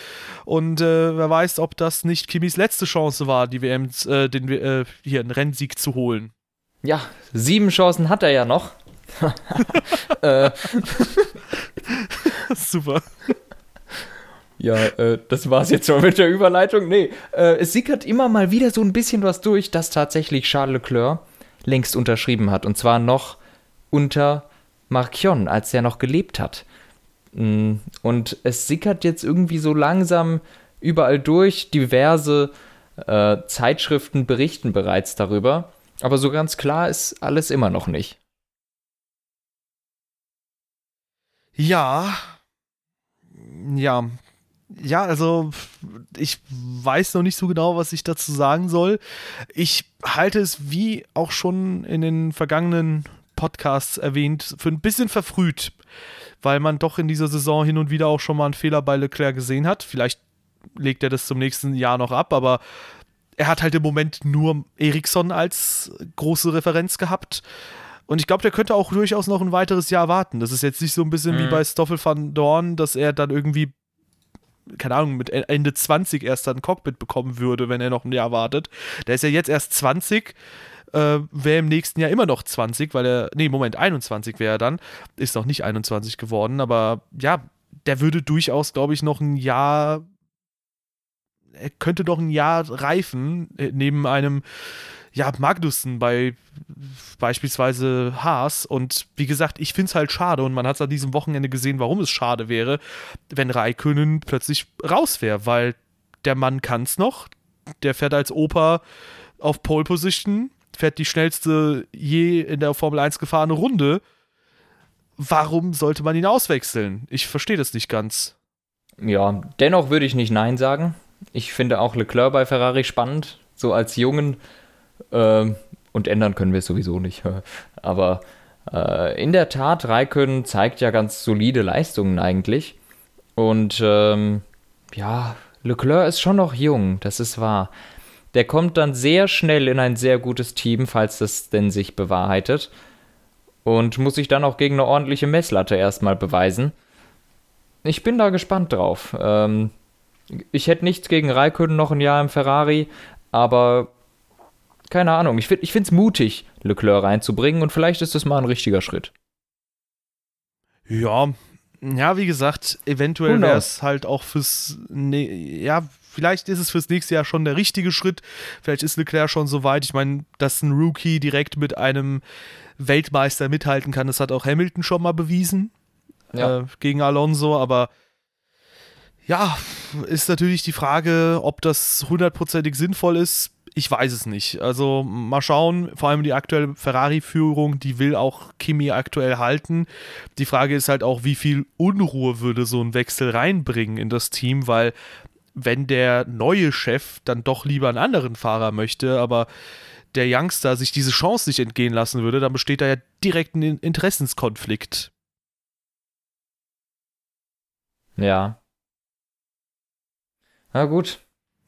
Und äh, wer weiß, ob das nicht Kimis letzte Chance war, die WM, äh, den, äh, hier einen Rennsieg zu holen. Ja, sieben Chancen hat er ja noch. äh, Super. Ja, äh, das war's jetzt schon mit der Überleitung. Nee, äh, es sickert immer mal wieder so ein bisschen was durch, dass tatsächlich Charles Leclerc längst unterschrieben hat. Und zwar noch unter Marquion, als er noch gelebt hat. Mm, und es sickert jetzt irgendwie so langsam überall durch. Diverse äh, Zeitschriften berichten bereits darüber. Aber so ganz klar ist alles immer noch nicht. Ja. Ja. Ja, also ich weiß noch nicht so genau, was ich dazu sagen soll. Ich halte es, wie auch schon in den vergangenen Podcasts erwähnt, für ein bisschen verfrüht, weil man doch in dieser Saison hin und wieder auch schon mal einen Fehler bei Leclerc gesehen hat. Vielleicht legt er das zum nächsten Jahr noch ab, aber er hat halt im Moment nur Eriksson als große Referenz gehabt. Und ich glaube, der könnte auch durchaus noch ein weiteres Jahr warten. Das ist jetzt nicht so ein bisschen mhm. wie bei Stoffel van Dorn, dass er dann irgendwie, keine Ahnung, mit Ende 20 erst dann ein Cockpit bekommen würde, wenn er noch ein Jahr wartet. Der ist ja jetzt erst 20, äh, wäre im nächsten Jahr immer noch 20, weil er, nee, Moment, 21 wäre er dann. Ist noch nicht 21 geworden, aber ja, der würde durchaus, glaube ich, noch ein Jahr, er könnte doch ein Jahr reifen, äh, neben einem ja, Magnussen bei beispielsweise Haas. Und wie gesagt, ich finde es halt schade und man hat es an diesem Wochenende gesehen, warum es schade wäre, wenn Raikönnen plötzlich raus wäre, weil der Mann kann es noch. Der fährt als Opa auf Pole Position, fährt die schnellste je in der Formel 1 gefahrene Runde. Warum sollte man ihn auswechseln? Ich verstehe das nicht ganz. Ja, dennoch würde ich nicht Nein sagen. Ich finde auch Leclerc bei Ferrari spannend, so als jungen ähm, und ändern können wir es sowieso nicht. Aber äh, in der Tat, Raikön zeigt ja ganz solide Leistungen eigentlich. Und ähm, ja, Leclerc ist schon noch jung, das ist wahr. Der kommt dann sehr schnell in ein sehr gutes Team, falls das denn sich bewahrheitet. Und muss sich dann auch gegen eine ordentliche Messlatte erstmal beweisen. Ich bin da gespannt drauf. Ähm, ich hätte nichts gegen Raikön noch ein Jahr im Ferrari, aber keine Ahnung. Ich, find, ich finde es mutig, Leclerc reinzubringen und vielleicht ist das mal ein richtiger Schritt. Ja, ja, wie gesagt, eventuell wäre es halt auch fürs, ne ja, vielleicht ist es fürs nächste Jahr schon der richtige Schritt. Vielleicht ist Leclerc schon so weit. Ich meine, dass ein Rookie direkt mit einem Weltmeister mithalten kann, das hat auch Hamilton schon mal bewiesen ja. äh, gegen Alonso, aber ja, ist natürlich die Frage, ob das hundertprozentig sinnvoll ist ich weiß es nicht. Also mal schauen. Vor allem die aktuelle Ferrari-Führung, die will auch Kimi aktuell halten. Die Frage ist halt auch, wie viel Unruhe würde so ein Wechsel reinbringen in das Team, weil wenn der neue Chef dann doch lieber einen anderen Fahrer möchte, aber der Youngster sich diese Chance nicht entgehen lassen würde, dann besteht da ja direkt ein Interessenskonflikt. Ja. Na gut,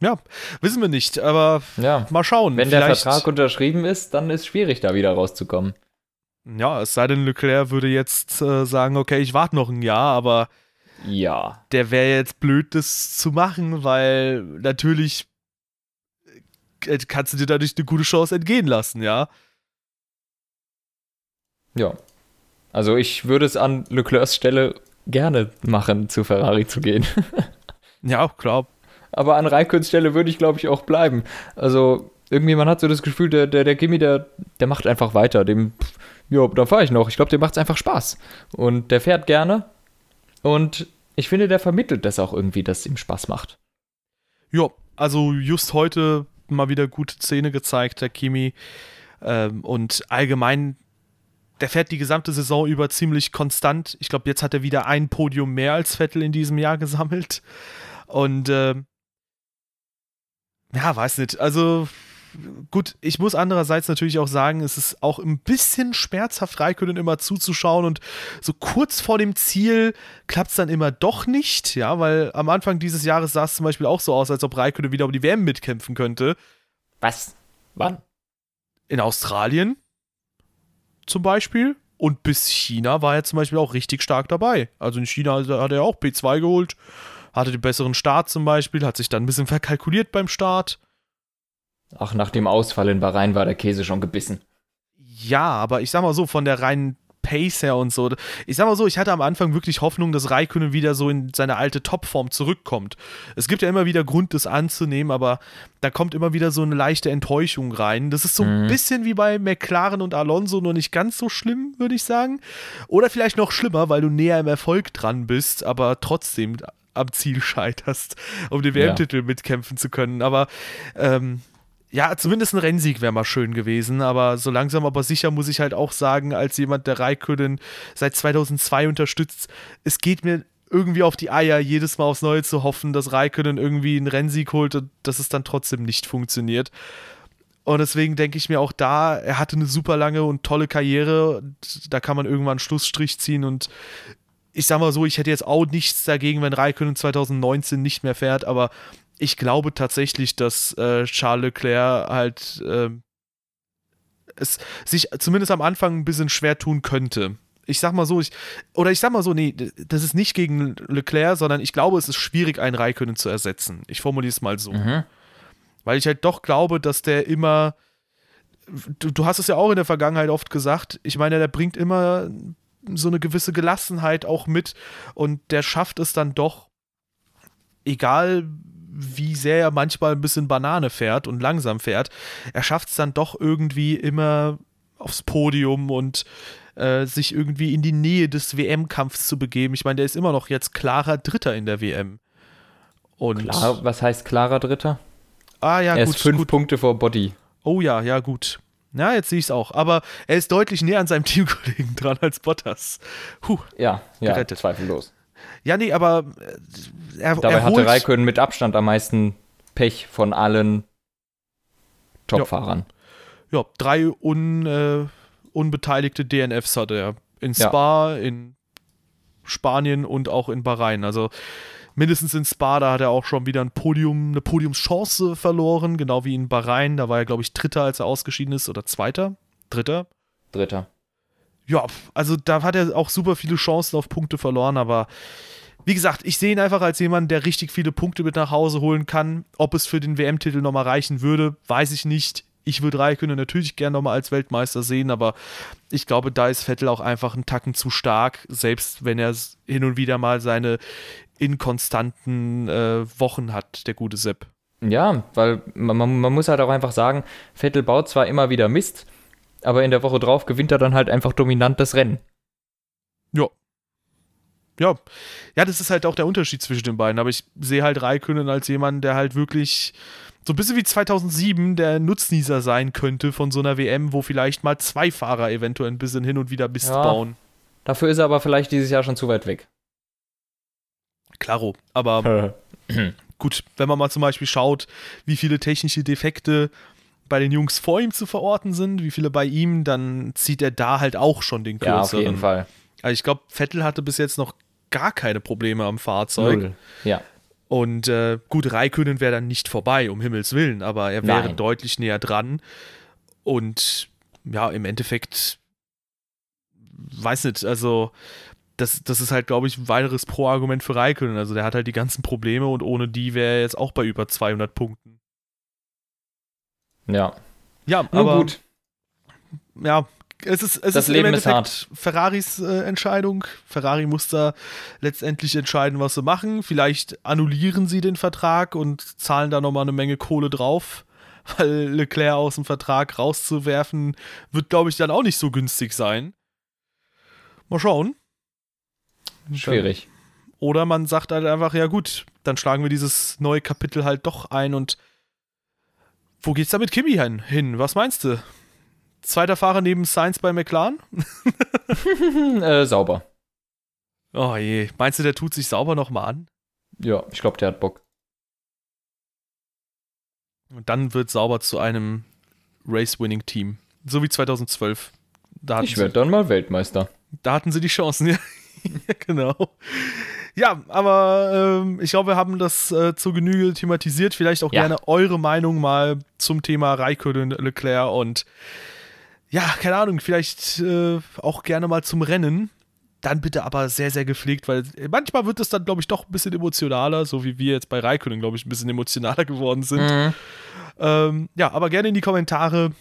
ja, wissen wir nicht, aber ja. mal schauen. Wenn der Vertrag unterschrieben ist, dann ist es schwierig, da wieder rauszukommen. Ja, es sei denn, Leclerc würde jetzt äh, sagen, okay, ich warte noch ein Jahr, aber ja. Der wäre jetzt blöd, das zu machen, weil natürlich äh, kannst du dir dadurch eine gute Chance entgehen lassen, ja. Ja. Also ich würde es an Leclercs Stelle gerne machen, zu Ferrari zu gehen. ja, klar aber an Raiköns Stelle würde ich, glaube ich, auch bleiben. Also irgendwie, man hat so das Gefühl, der, der, der Gimmi, der, der macht einfach weiter. Dem, ja, da fahre ich noch. Ich glaube, dem macht es einfach Spaß. Und der fährt gerne. Und ich finde, der vermittelt das auch irgendwie, dass es ihm Spaß macht. Ja, also just heute mal wieder gute Szene gezeigt, der Kimi. Ähm, und allgemein, der fährt die gesamte Saison über ziemlich konstant. Ich glaube, jetzt hat er wieder ein Podium mehr als Vettel in diesem Jahr gesammelt. Und äh, ja, weiß nicht. Also gut, ich muss andererseits natürlich auch sagen, es ist auch ein bisschen schmerzhaft, Raikönnen immer zuzuschauen und so kurz vor dem Ziel klappt es dann immer doch nicht, ja, weil am Anfang dieses Jahres sah es zum Beispiel auch so aus, als ob Raikönnen wieder um die WM mitkämpfen könnte. Was? Wann? In Australien zum Beispiel. Und bis China war er zum Beispiel auch richtig stark dabei. Also in China hat er auch P2 geholt hatte den besseren Start zum Beispiel, hat sich dann ein bisschen verkalkuliert beim Start. Ach, nach dem Ausfall in Bahrain war der Käse schon gebissen. Ja, aber ich sag mal so, von der reinen Pace her und so. Ich sag mal so, ich hatte am Anfang wirklich Hoffnung, dass Raikönnen wieder so in seine alte Topform zurückkommt. Es gibt ja immer wieder Grund, das anzunehmen, aber da kommt immer wieder so eine leichte Enttäuschung rein. Das ist so mhm. ein bisschen wie bei McLaren und Alonso, nur nicht ganz so schlimm, würde ich sagen. Oder vielleicht noch schlimmer, weil du näher im Erfolg dran bist, aber trotzdem am Ziel scheiterst, um den WM-Titel ja. mitkämpfen zu können. Aber ähm, ja, zumindest ein Rennsieg wäre mal schön gewesen, aber so langsam aber sicher muss ich halt auch sagen, als jemand, der Raikönnen seit 2002 unterstützt, es geht mir irgendwie auf die Eier, jedes Mal aufs Neue zu hoffen, dass Raikönnen irgendwie einen Rennsieg holt und dass es dann trotzdem nicht funktioniert. Und deswegen denke ich mir auch da, er hatte eine super lange und tolle Karriere. Da kann man irgendwann einen Schlussstrich ziehen und ich sag mal so, ich hätte jetzt auch nichts dagegen, wenn Raikkonen 2019 nicht mehr fährt, aber ich glaube tatsächlich, dass äh, Charles Leclerc halt äh, es sich zumindest am Anfang ein bisschen schwer tun könnte. Ich sag mal so, ich, oder ich sag mal so, nee, das ist nicht gegen Leclerc, sondern ich glaube, es ist schwierig, einen Raikönnen zu ersetzen. Ich formuliere es mal so. Mhm. Weil ich halt doch glaube, dass der immer, du, du hast es ja auch in der Vergangenheit oft gesagt, ich meine, der bringt immer so eine gewisse Gelassenheit auch mit und der schafft es dann doch, egal wie sehr er manchmal ein bisschen Banane fährt und langsam fährt, er schafft es dann doch irgendwie immer aufs Podium und äh, sich irgendwie in die Nähe des WM-Kampfs zu begeben. Ich meine, der ist immer noch jetzt klarer Dritter in der WM. Und Klar, was heißt klarer Dritter? Ah ja, er gut. ist fünf gut. Punkte vor Body. Oh ja, ja, gut. Ja, jetzt sehe ich es auch. Aber er ist deutlich näher an seinem Teamkollegen dran als Bottas. Puh, ja, ja, gerettet. zweifellos. Ja, nee, aber äh, er, Dabei er hatte Raikkonen mit Abstand am meisten Pech von allen Topfahrern. Ja, ja drei un, äh, unbeteiligte DNFs hatte er. In Spa, ja. in Spanien und auch in Bahrain. Also mindestens in Spa, da hat er auch schon wieder ein Podium, eine Podiumschance verloren, genau wie in Bahrain. Da war er, glaube ich, Dritter, als er ausgeschieden ist, oder Zweiter? Dritter? Dritter. Ja, also da hat er auch super viele Chancen auf Punkte verloren, aber wie gesagt, ich sehe ihn einfach als jemand, der richtig viele Punkte mit nach Hause holen kann. Ob es für den WM-Titel nochmal reichen würde, weiß ich nicht. Ich würde Raikkonen natürlich gerne nochmal als Weltmeister sehen, aber ich glaube, da ist Vettel auch einfach einen Tacken zu stark, selbst wenn er hin und wieder mal seine inkonstanten äh, Wochen hat, der gute Sepp. Ja, weil man, man, muss halt auch einfach sagen, Vettel baut zwar immer wieder Mist, aber in der Woche drauf gewinnt er dann halt einfach dominant das Rennen. Ja. Ja. Ja, das ist halt auch der Unterschied zwischen den beiden, aber ich sehe halt Raikönnen als jemanden, der halt wirklich so ein bisschen wie 2007 der Nutznießer sein könnte von so einer WM, wo vielleicht mal zwei Fahrer eventuell ein bisschen hin und wieder Mist ja, bauen. Dafür ist er aber vielleicht dieses Jahr schon zu weit weg. Klaro, aber gut, wenn man mal zum Beispiel schaut, wie viele technische Defekte bei den Jungs vor ihm zu verorten sind, wie viele bei ihm, dann zieht er da halt auch schon den kürzeren. Ja, auf jeden Fall. Also ich glaube, Vettel hatte bis jetzt noch gar keine Probleme am Fahrzeug. Null. Ja. Und äh, gut, Raikönnen wäre dann nicht vorbei, um Himmels Willen, aber er wäre Nein. deutlich näher dran. Und ja, im Endeffekt, weiß nicht, also das, das ist halt, glaube ich, ein weiteres Pro-Argument für Raikkonen. Also der hat halt die ganzen Probleme und ohne die wäre er jetzt auch bei über 200 Punkten. Ja. Ja, Nur aber gut. Ja, es ist, es das ist Leben im Endeffekt ist Ferraris äh, Entscheidung. Ferrari muss da letztendlich entscheiden, was sie machen. Vielleicht annullieren sie den Vertrag und zahlen da nochmal eine Menge Kohle drauf. Weil Leclerc aus dem Vertrag rauszuwerfen, wird, glaube ich, dann auch nicht so günstig sein. Mal schauen. Schwierig. Oder man sagt halt einfach, ja gut, dann schlagen wir dieses neue Kapitel halt doch ein und wo geht's da mit Kimi hin? Was meinst du? Zweiter Fahrer neben Sainz bei McLaren? äh, sauber. Oh je, meinst du, der tut sich sauber nochmal an? Ja, ich glaube, der hat Bock. Und dann wird sauber zu einem Race-Winning-Team. So wie 2012. ich werde dann mal Weltmeister. Da hatten sie die Chancen, ja. genau. Ja, aber ähm, ich glaube, wir haben das äh, zur Genüge thematisiert. Vielleicht auch ja. gerne eure Meinung mal zum Thema Raikkonen, Leclerc und ja, keine Ahnung, vielleicht äh, auch gerne mal zum Rennen. Dann bitte aber sehr, sehr gepflegt, weil manchmal wird es dann, glaube ich, doch ein bisschen emotionaler, so wie wir jetzt bei Raikkonen, glaube ich, ein bisschen emotionaler geworden sind. Mhm. Ähm, ja, aber gerne in die Kommentare,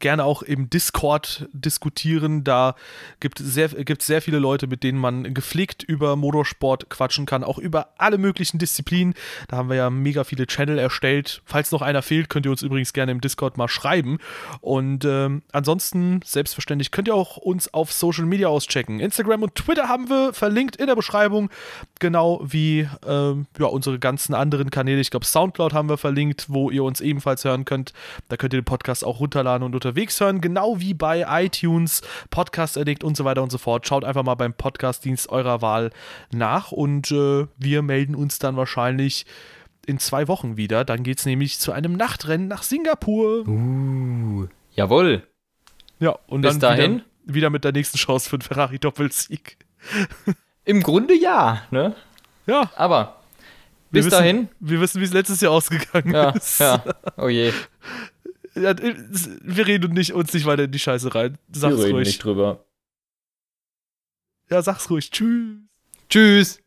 gerne auch im Discord diskutieren. Da gibt es sehr, gibt sehr viele Leute, mit denen man gepflegt über Motorsport quatschen kann, auch über alle möglichen Disziplinen. Da haben wir ja mega viele Channel erstellt. Falls noch einer fehlt, könnt ihr uns übrigens gerne im Discord mal schreiben. Und ähm, ansonsten, selbstverständlich, könnt ihr auch uns auf Social Media auschecken. Instagram und Twitter haben wir verlinkt in der Beschreibung, genau wie ähm, ja, unsere ganzen anderen Kanäle. Ich glaube, Soundcloud haben wir verlinkt, wo ihr uns ebenfalls hören könnt. Da könnt ihr den Podcast auch runterladen und unter unterwegs hören, genau wie bei iTunes, Podcast Addict und so weiter und so fort. Schaut einfach mal beim Podcastdienst eurer Wahl nach und äh, wir melden uns dann wahrscheinlich in zwei Wochen wieder. Dann geht es nämlich zu einem Nachtrennen nach Singapur. Uh, jawohl. Ja, und Bis dann dahin? Wieder, wieder mit der nächsten Chance für den Ferrari-Doppelsieg. Im Grunde ja, ne? Ja. Aber Bis wissen, dahin. Wir wissen, wie es letztes Jahr ausgegangen Ja, ist. ja. Oh je. Ja, wir reden nicht, uns nicht weiter in die Scheiße rein. Sag's Wir reden ruhig. nicht drüber. Ja, sag's ruhig. Tschüss. Tschüss.